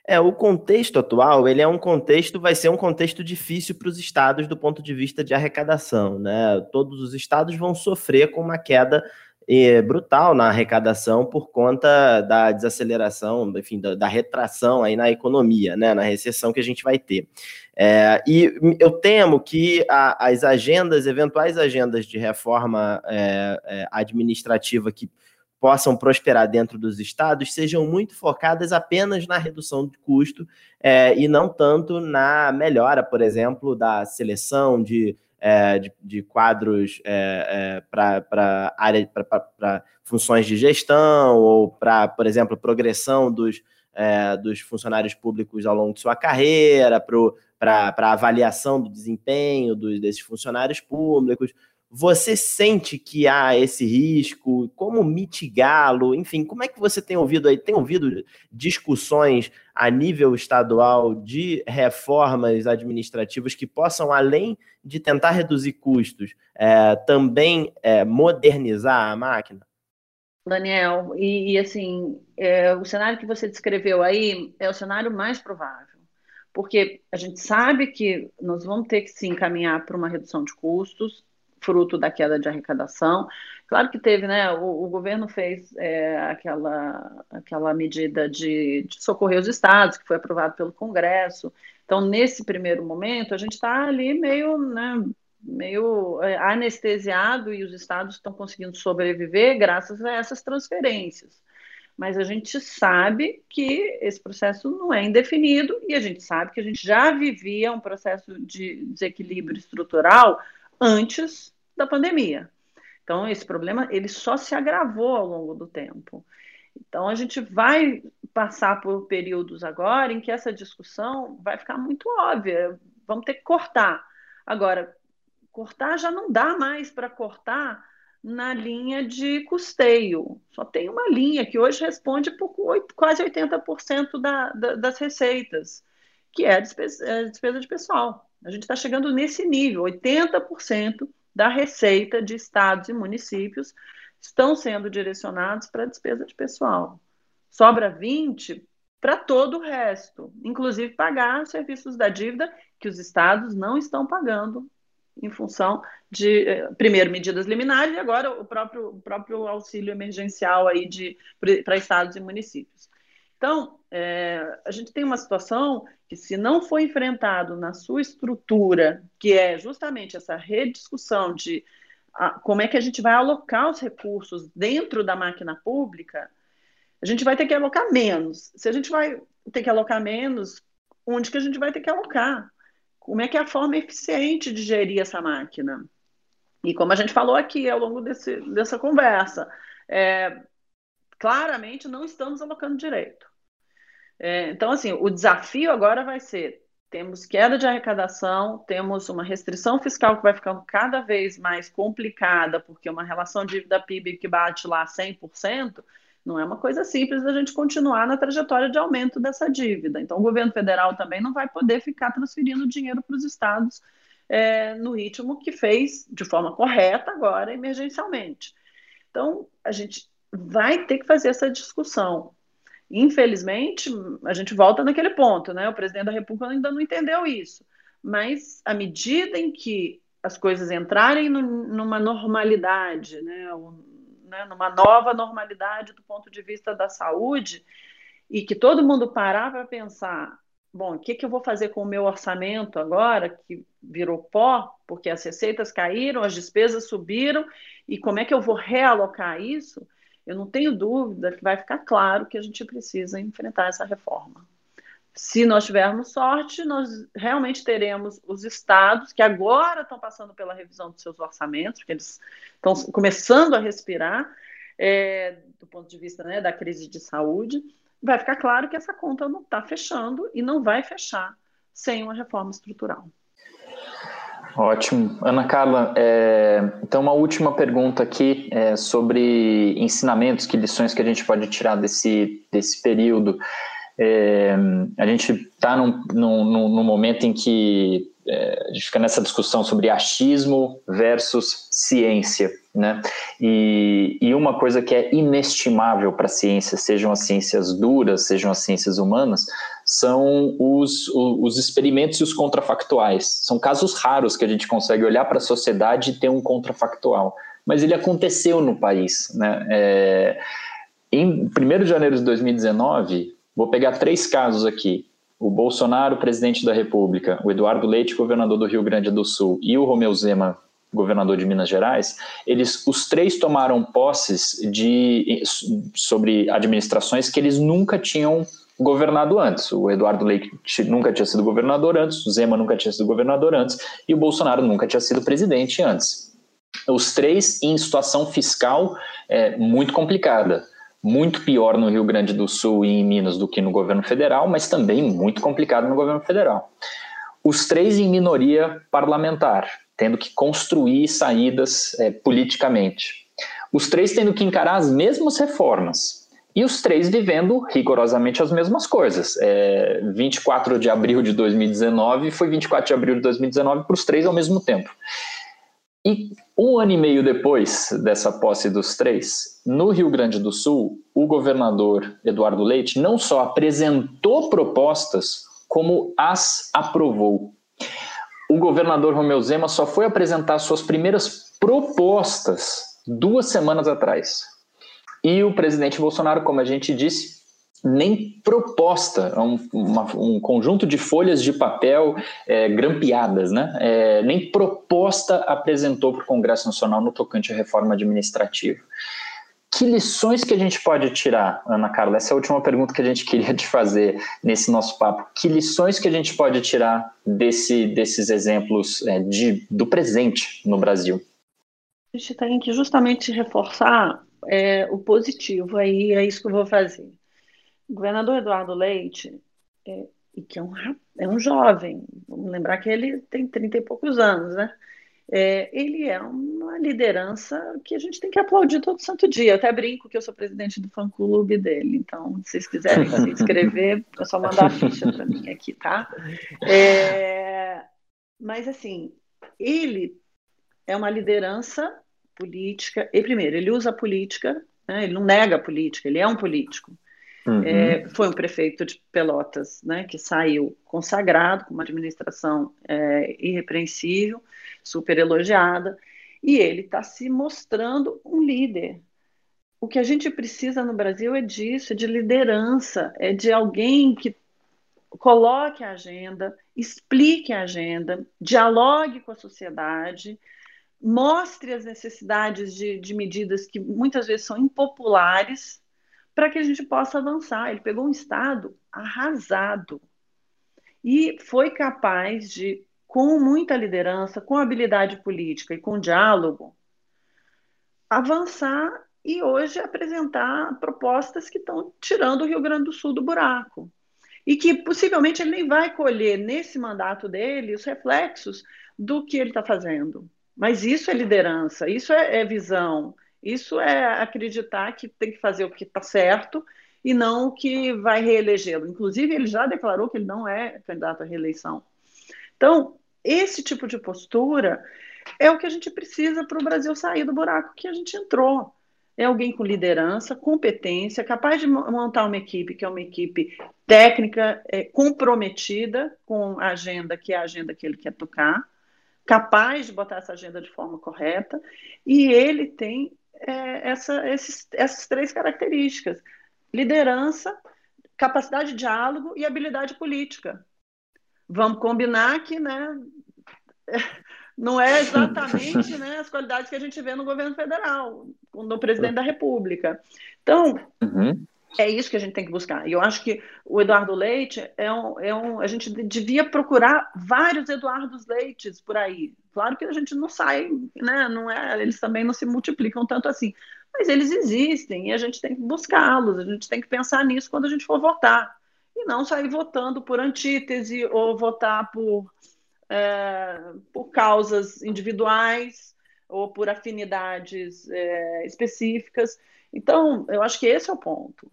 É, o contexto atual, ele é um contexto, vai ser um contexto difícil para os estados do ponto de vista de arrecadação, né? Todos os estados vão sofrer com uma queda é, brutal na arrecadação por conta da desaceleração, enfim, da, da, retração aí na economia, né, na recessão que a gente vai ter. É, e eu temo que a, as agendas, eventuais agendas de reforma é, é, administrativa que possam prosperar dentro dos estados sejam muito focadas apenas na redução de custo é, e não tanto na melhora, por exemplo, da seleção de é, de, de, quadros é, é, para área para funções de gestão ou para, por exemplo, progressão dos, é, dos funcionários públicos ao longo de sua carreira, para avaliação do desempenho dos, desses funcionários públicos. Você sente que há esse risco? Como mitigá-lo? Enfim, como é que você tem ouvido aí? Tem ouvido discussões a nível estadual de reformas administrativas que possam, além de tentar reduzir custos, é, também é, modernizar a máquina? Daniel, e, e assim, é, o cenário que você descreveu aí é o cenário mais provável, porque a gente sabe que nós vamos ter que se encaminhar para uma redução de custos, fruto da queda de arrecadação. Claro que teve, né? O, o governo fez é, aquela, aquela medida de, de, socorrer os estados, que foi aprovado pelo Congresso. Então, nesse primeiro momento, a gente está ali meio, né, meio é, anestesiado e os estados estão conseguindo sobreviver graças a essas transferências. Mas a gente sabe que esse processo não é indefinido e a gente sabe que a gente já vivia um processo de desequilíbrio estrutural antes da pandemia. Então, esse problema ele só se agravou ao longo do tempo. Então, a gente vai passar por períodos agora em que essa discussão vai ficar muito óbvia. Vamos ter que cortar. Agora, cortar já não dá mais para cortar na linha de custeio. Só tem uma linha que hoje responde por quase 80% da, da, das receitas, que é a despesa, é a despesa de pessoal. A gente está chegando nesse nível, 80% da receita de estados e municípios estão sendo direcionados para despesa de pessoal. Sobra 20 para todo o resto, inclusive pagar os serviços da dívida que os estados não estão pagando em função de, eh, primeiro, medidas liminares e agora o próprio, o próprio auxílio emergencial aí para estados e municípios. Então, é, a gente tem uma situação que, se não for enfrentado na sua estrutura, que é justamente essa rediscussão de como é que a gente vai alocar os recursos dentro da máquina pública, a gente vai ter que alocar menos. Se a gente vai ter que alocar menos, onde que a gente vai ter que alocar? Como é que é a forma eficiente de gerir essa máquina? E como a gente falou aqui ao longo desse, dessa conversa, é, claramente não estamos alocando direito. É, então, assim, o desafio agora vai ser: temos queda de arrecadação, temos uma restrição fiscal que vai ficando cada vez mais complicada, porque uma relação dívida-PIB que bate lá 100%, não é uma coisa simples da gente continuar na trajetória de aumento dessa dívida. Então, o governo federal também não vai poder ficar transferindo dinheiro para os estados é, no ritmo que fez de forma correta agora, emergencialmente. Então, a gente vai ter que fazer essa discussão. Infelizmente, a gente volta naquele ponto, né? O presidente da República ainda não entendeu isso. Mas à medida em que as coisas entrarem no, numa normalidade, né? né? numa nova normalidade do ponto de vista da saúde, e que todo mundo parar para pensar, bom, o que, que eu vou fazer com o meu orçamento agora, que virou pó, porque as receitas caíram, as despesas subiram, e como é que eu vou realocar isso? Eu não tenho dúvida que vai ficar claro que a gente precisa enfrentar essa reforma. Se nós tivermos sorte, nós realmente teremos os estados que agora estão passando pela revisão dos seus orçamentos, que eles estão começando a respirar, é, do ponto de vista né, da crise de saúde, vai ficar claro que essa conta não está fechando e não vai fechar sem uma reforma estrutural. Ótimo. Ana Carla, é, então uma última pergunta aqui é, sobre ensinamentos, que lições que a gente pode tirar desse, desse período. É, a gente está num, num, num, momento em que é, a gente fica nessa discussão sobre achismo versus ciência, né? E, e uma coisa que é inestimável para a ciência, sejam as ciências duras, sejam as ciências humanas, são os, os experimentos e os contrafactuais. São casos raros que a gente consegue olhar para a sociedade e ter um contrafactual. Mas ele aconteceu no país, né? É, em 1 de janeiro de 2019, vou pegar três casos aqui o Bolsonaro, presidente da República, o Eduardo Leite, governador do Rio Grande do Sul, e o Romeu Zema, governador de Minas Gerais, eles os três tomaram posses de sobre administrações que eles nunca tinham governado antes. O Eduardo Leite nunca tinha sido governador antes, o Zema nunca tinha sido governador antes e o Bolsonaro nunca tinha sido presidente antes. Os três em situação fiscal é, muito complicada muito pior no Rio Grande do Sul e em Minas do que no governo federal, mas também muito complicado no governo federal. Os três em minoria parlamentar, tendo que construir saídas é, politicamente. Os três tendo que encarar as mesmas reformas. E os três vivendo rigorosamente as mesmas coisas. É, 24 de abril de 2019 foi 24 de abril de 2019 para os três ao mesmo tempo. E um ano e meio depois dessa posse dos três, no Rio Grande do Sul, o governador Eduardo Leite não só apresentou propostas, como as aprovou. O governador Romeu Zema só foi apresentar suas primeiras propostas duas semanas atrás. E o presidente Bolsonaro, como a gente disse, nem proposta, é um, uma, um conjunto de folhas de papel é, grampeadas, né? É, nem proposta apresentou para o Congresso Nacional no tocante à reforma administrativa. Que lições que a gente pode tirar, Ana Carla? Essa é a última pergunta que a gente queria te fazer nesse nosso papo. Que lições que a gente pode tirar desse, desses exemplos é, de, do presente no Brasil? A gente tem que justamente reforçar é, o positivo, aí é isso que eu vou fazer. O governador Eduardo Leite, é, que é um, é um jovem, vamos lembrar que ele tem 30 e poucos anos, né? É, ele é uma liderança que a gente tem que aplaudir todo santo dia. Eu até brinco que eu sou presidente do fã-clube dele, então, se vocês quiserem se inscrever, é só mandar a ficha para mim aqui, tá? É, mas, assim, ele é uma liderança política, e primeiro, ele usa a política, né, ele não nega a política, ele é um político. Uhum. É, foi um prefeito de Pelotas, né, que saiu consagrado, com uma administração é, irrepreensível, super elogiada, e ele está se mostrando um líder. O que a gente precisa no Brasil é disso, é de liderança, é de alguém que coloque a agenda, explique a agenda, dialogue com a sociedade, mostre as necessidades de, de medidas que muitas vezes são impopulares, para que a gente possa avançar. Ele pegou um Estado arrasado e foi capaz de, com muita liderança, com habilidade política e com diálogo, avançar e hoje apresentar propostas que estão tirando o Rio Grande do Sul do buraco. E que possivelmente ele nem vai colher nesse mandato dele os reflexos do que ele está fazendo. Mas isso é liderança, isso é, é visão, isso é acreditar que tem que fazer o que está certo e não o que vai reelegê-lo. Inclusive, ele já declarou que ele não é candidato à reeleição. Então, esse tipo de postura é o que a gente precisa para o Brasil sair do buraco que a gente entrou. É alguém com liderança, competência, capaz de montar uma equipe que é uma equipe técnica, é, comprometida com a agenda, que é a agenda que ele quer tocar, capaz de botar essa agenda de forma correta, e ele tem é, essa, esses, essas três características: liderança, capacidade de diálogo e habilidade política. Vamos combinar que né, não é exatamente né, as qualidades que a gente vê no governo federal, no presidente da República. Então, uhum. É isso que a gente tem que buscar. E eu acho que o Eduardo Leite é um, é um. A gente devia procurar vários Eduardos Leites por aí. Claro que a gente não sai, né? Não é, eles também não se multiplicam tanto assim. Mas eles existem e a gente tem que buscá-los, a gente tem que pensar nisso quando a gente for votar. E não sair votando por antítese ou votar por, é, por causas individuais ou por afinidades é, específicas. Então, eu acho que esse é o ponto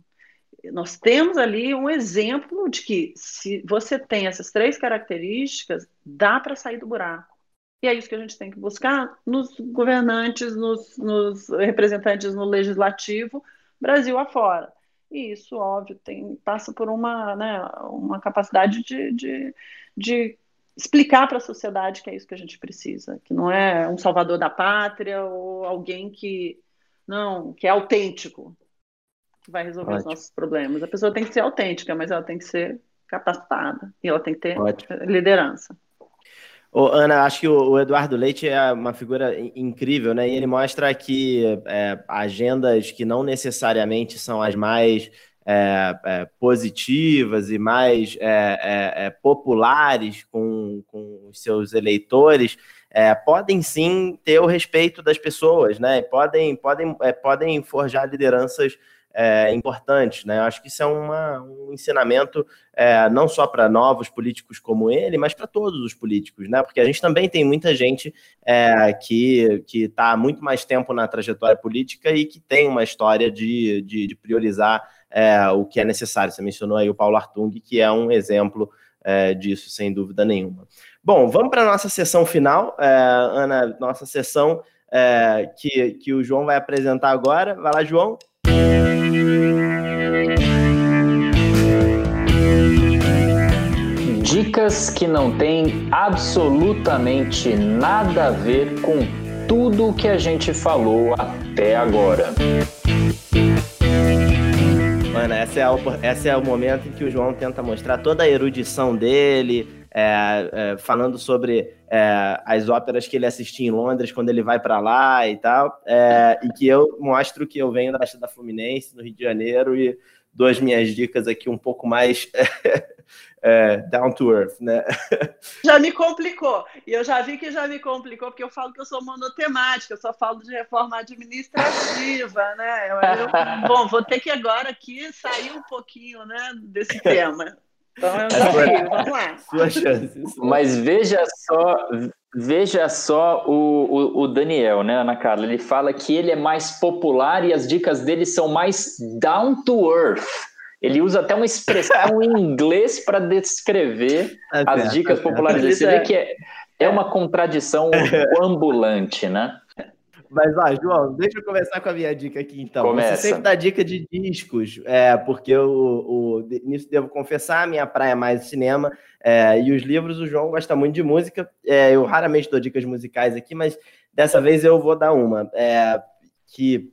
nós temos ali um exemplo de que se você tem essas três características, dá para sair do buraco. E é isso que a gente tem que buscar nos governantes, nos, nos representantes no legislativo, Brasil afora. E isso, óbvio, tem, passa por uma, né, uma capacidade de, de, de explicar para a sociedade que é isso que a gente precisa, que não é um salvador da pátria ou alguém que não, que é autêntico que vai resolver Ótimo. os nossos problemas. A pessoa tem que ser autêntica, mas ela tem que ser capacitada e ela tem que ter Ótimo. liderança. Ô, Ana, acho que o, Eduardo Leite é uma figura incrível, né? E ele mostra que é, agendas que não necessariamente são as mais é, é, positivas e mais populares com, com os seus eleitores podem sim ter o respeito das pessoas, né? Podem, podem, podem forjar lideranças é, importantes. Né? Acho que isso é uma, um ensinamento é, não só para novos políticos como ele, mas para todos os políticos, né? porque a gente também tem muita gente é, que está há muito mais tempo na trajetória política e que tem uma história de, de, de priorizar é, o que é necessário. Você mencionou aí o Paulo Artung, que é um exemplo é, disso, sem dúvida nenhuma. Bom, vamos para a nossa sessão final. É, Ana, nossa sessão que, que o João vai apresentar agora. Vai lá, João. Dicas que não têm absolutamente nada a ver com tudo o que a gente falou até agora. Mano, esse é, o, esse é o momento em que o João tenta mostrar toda a erudição dele, é, é, falando sobre é, as óperas que ele assistia em Londres quando ele vai para lá e tal, é, e que eu mostro que eu venho da Baixada Fluminense, no Rio de Janeiro, e dou as minhas dicas aqui um pouco mais é, down to earth, né? Já me complicou. E eu já vi que já me complicou, porque eu falo que eu sou monotemática, eu só falo de reforma administrativa, né? Eu, eu, bom, vou ter que agora aqui sair um pouquinho né, desse tema. Então é um desafio, vamos lá. Sua chance. Mas veja só, veja só o, o, o, Daniel, né, Ana Carla? Ele fala que ele é mais popular e as dicas dele são mais down to earth. Ele usa até uma expressão em inglês para descrever é, as dicas é, populares. Você vê que é, é uma contradição ambulante, né? Mas, ó, João, deixa eu começar com a minha dica aqui, então. Começa. Você sempre dá dica de discos, é, porque o, o, nisso devo confessar, a minha praia é mais cinema, é, e os livros, o João gosta muito de música. É, eu raramente dou dicas musicais aqui, mas dessa vez eu vou dar uma. É, que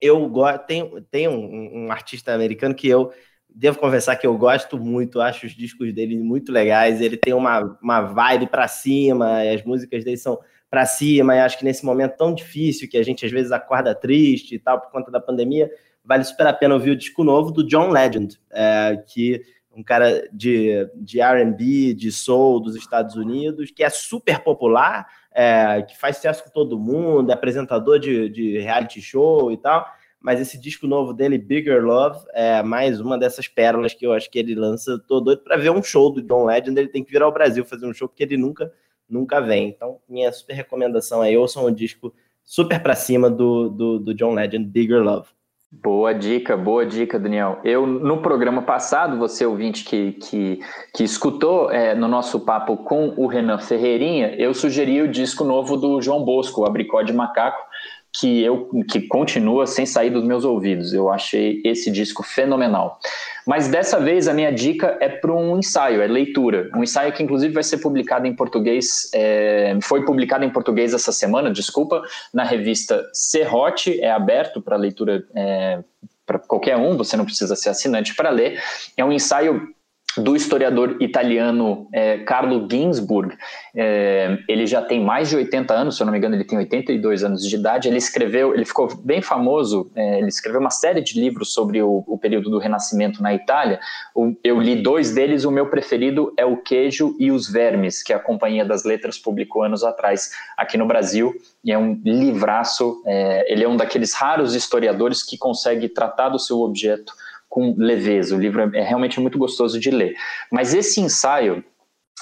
eu gosto. Tem, tem um, um, artista americano que eu devo confessar que eu gosto muito, acho os discos dele muito legais. Ele tem uma, uma vibe para cima, as músicas dele são para cima. E acho que nesse momento tão difícil que a gente às vezes acorda triste e tal por conta da pandemia, vale super a pena ouvir o disco novo do John Legend, é, que um cara de, de R&B, de soul dos Estados Unidos, que é super popular, é, que faz sucesso com todo mundo, é apresentador de, de reality show e tal, mas esse disco novo dele, Bigger Love, é mais uma dessas pérolas que eu acho que ele lança. Tô doido para ver um show do John Legend, ele tem que vir ao Brasil fazer um show, porque ele nunca, nunca vem. Então, minha super recomendação aí, ouçam um disco super para cima do, do, do John Legend, Bigger Love. Boa dica, boa dica, Daniel. Eu, no programa passado, você ouvinte que, que, que escutou é, no nosso papo com o Renan Ferreirinha, eu sugeri o disco novo do João Bosco, o Abricó de Macaco, que eu que continua sem sair dos meus ouvidos. Eu achei esse disco fenomenal. Mas dessa vez a minha dica é para um ensaio, é leitura. Um ensaio que inclusive vai ser publicado em português, é, foi publicado em português essa semana, desculpa, na revista Serrote, é aberto para leitura é, para qualquer um, você não precisa ser assinante para ler. É um ensaio do historiador italiano é, Carlo Ginzburg. É, ele já tem mais de 80 anos, se eu não me engano, ele tem 82 anos de idade. Ele escreveu, ele ficou bem famoso, é, ele escreveu uma série de livros sobre o, o período do Renascimento na Itália. O, eu li dois deles, o meu preferido é O Queijo e os Vermes, que a Companhia das Letras publicou anos atrás aqui no Brasil. E é um livraço, é, ele é um daqueles raros historiadores que consegue tratar do seu objeto com leveza. O livro é, é realmente muito gostoso de ler. Mas esse ensaio,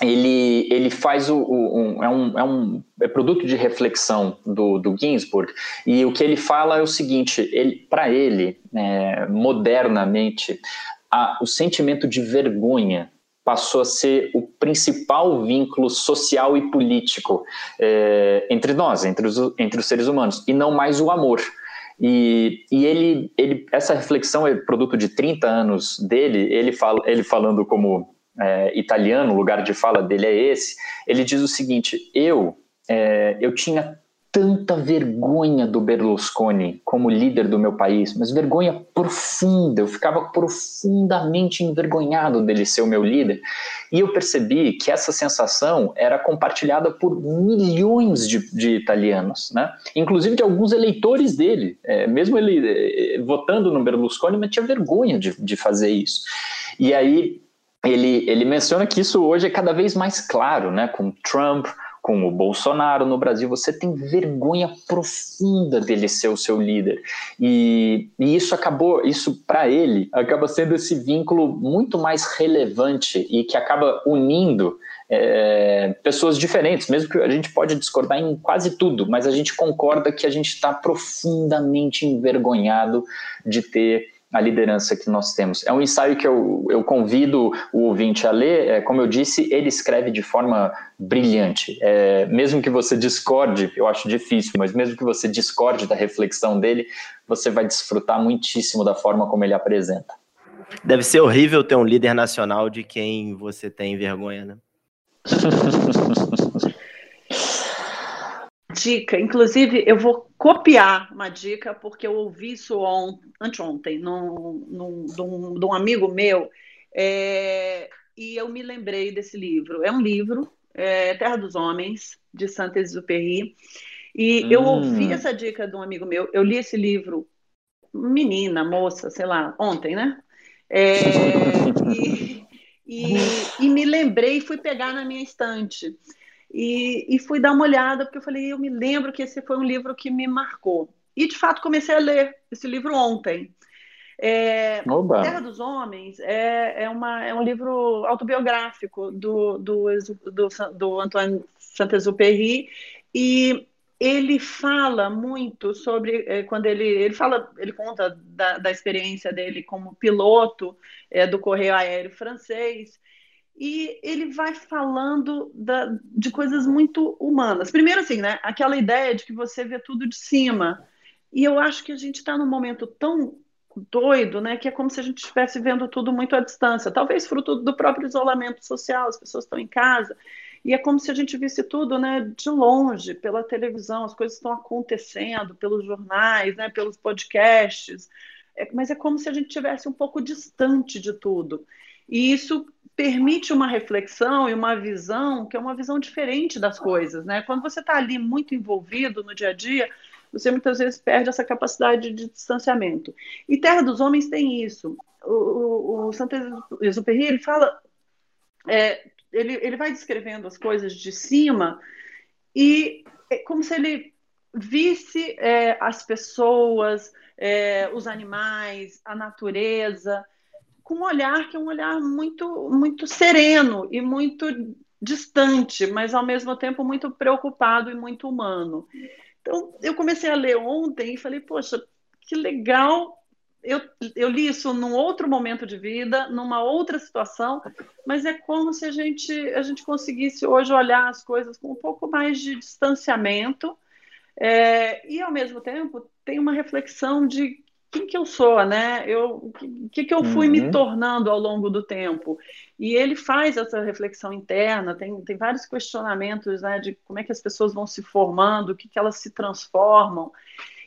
ele, ele faz o, o um, é, um, é um é produto de reflexão do, do Ginsburg e o que ele fala é o seguinte ele para ele é, modernamente a, o sentimento de vergonha passou a ser o principal vínculo social e político é, entre nós entre os, entre os seres humanos e não mais o amor e, e ele, ele, essa reflexão é produto de 30 anos dele, ele, fala, ele falando como é, italiano, o lugar de fala dele é esse, ele diz o seguinte, eu, é, eu tinha tanta vergonha do Berlusconi como líder do meu país, mas vergonha profunda. Eu ficava profundamente envergonhado dele ser o meu líder. E eu percebi que essa sensação era compartilhada por milhões de, de italianos, né? inclusive de alguns eleitores dele. É, mesmo ele é, votando no Berlusconi, mas tinha vergonha de, de fazer isso. E aí ele, ele menciona que isso hoje é cada vez mais claro, né? com Trump com o Bolsonaro no Brasil, você tem vergonha profunda dele ser o seu líder. E, e isso acabou, isso para ele, acaba sendo esse vínculo muito mais relevante e que acaba unindo é, pessoas diferentes, mesmo que a gente pode discordar em quase tudo, mas a gente concorda que a gente está profundamente envergonhado de ter a liderança que nós temos. É um ensaio que eu, eu convido o ouvinte a ler. É, como eu disse, ele escreve de forma brilhante. É, mesmo que você discorde, eu acho difícil, mas mesmo que você discorde da reflexão dele, você vai desfrutar muitíssimo da forma como ele apresenta. Deve ser horrível ter um líder nacional de quem você tem vergonha, né? dica. Inclusive, eu vou copiar uma dica, porque eu ouvi isso on, anteontem, num, num, de, um, de um amigo meu, é, e eu me lembrei desse livro. É um livro, é, Terra dos Homens, de Saint-Exupéry, e hum. eu ouvi essa dica de um amigo meu, eu li esse livro, menina, moça, sei lá, ontem, né? É, e, e, e me lembrei e fui pegar na minha estante. E, e fui dar uma olhada, porque eu falei, eu me lembro que esse foi um livro que me marcou. E, de fato, comecei a ler esse livro ontem. É, Terra dos Homens é, é, uma, é um livro autobiográfico do, do, do, do Antoine Saint-Exupéry e ele fala muito sobre é, quando ele ele fala ele conta da, da experiência dele como piloto é, do correio aéreo francês e ele vai falando da, de coisas muito humanas. Primeiro, assim, né? Aquela ideia de que você vê tudo de cima. E eu acho que a gente está num momento tão doido, né? Que é como se a gente estivesse vendo tudo muito à distância. Talvez fruto do próprio isolamento social, as pessoas estão em casa. E é como se a gente visse tudo, né, de longe, pela televisão, as coisas estão acontecendo, pelos jornais, né, pelos podcasts. É, mas é como se a gente tivesse um pouco distante de tudo. E isso permite uma reflexão e uma visão que é uma visão diferente das coisas, né? Quando você está ali muito envolvido no dia a dia, você muitas vezes perde essa capacidade de distanciamento. E Terra dos Homens tem isso. O, o, o Saint-Exupéry, ele fala, é, ele, ele vai descrevendo as coisas de cima e é como se ele visse é, as pessoas, é, os animais, a natureza, com um olhar que é um olhar muito, muito sereno e muito distante, mas ao mesmo tempo muito preocupado e muito humano. Então, eu comecei a ler ontem e falei, poxa, que legal. Eu, eu li isso num outro momento de vida, numa outra situação, mas é como se a gente, a gente conseguisse hoje olhar as coisas com um pouco mais de distanciamento é, e, ao mesmo tempo, tem uma reflexão de quem que eu sou, né? Eu, o que, que eu fui uhum. me tornando ao longo do tempo? E ele faz essa reflexão interna, tem, tem vários questionamentos, né, de como é que as pessoas vão se formando, o que, que elas se transformam.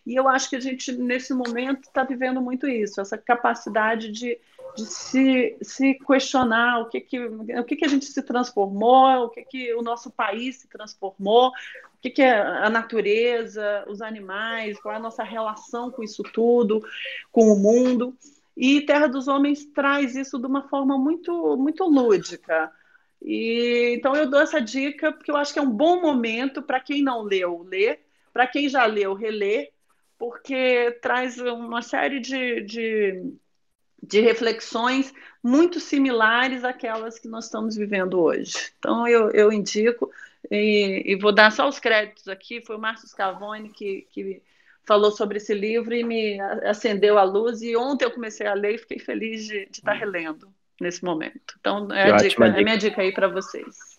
E eu acho que a gente, nesse momento, está vivendo muito isso, essa capacidade de, de se, se questionar o que que, o que que a gente se transformou, o que que o nosso país se transformou, que que é a natureza, os animais, qual é a nossa relação com isso tudo, com o mundo. E Terra dos Homens traz isso de uma forma muito, muito lúdica. E, então eu dou essa dica porque eu acho que é um bom momento para quem não leu, ler, para quem já leu, reler, porque traz uma série de, de de reflexões muito similares àquelas que nós estamos vivendo hoje. Então, eu, eu indico, e, e, vou dar só os créditos aqui, foi o Márcio Scavone que, que falou sobre esse livro e me acendeu a luz, e ontem eu comecei a ler e fiquei feliz de, de estar relendo nesse momento. Então, é a, dica, dica. é a minha dica aí para vocês.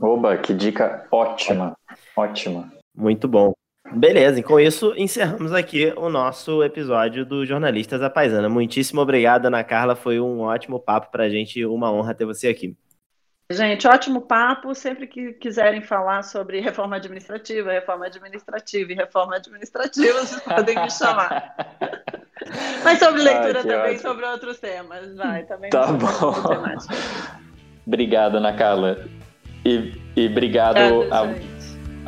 Oba, que dica ótima, ótima. Muito bom. Beleza, e com isso encerramos aqui o nosso episódio do Jornalistas da Paisana. Muitíssimo obrigado, Ana Carla. Foi um ótimo papo para a gente, uma honra ter você aqui. Gente, ótimo papo. Sempre que quiserem falar sobre reforma administrativa, reforma administrativa e reforma administrativa, vocês podem me chamar. Mas sobre leitura também, ótimo. sobre outros temas. Vai, também. Tá bom. Obrigado, Ana Carla. E, e obrigado a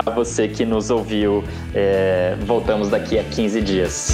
a você que nos ouviu. É, voltamos daqui a 15 dias.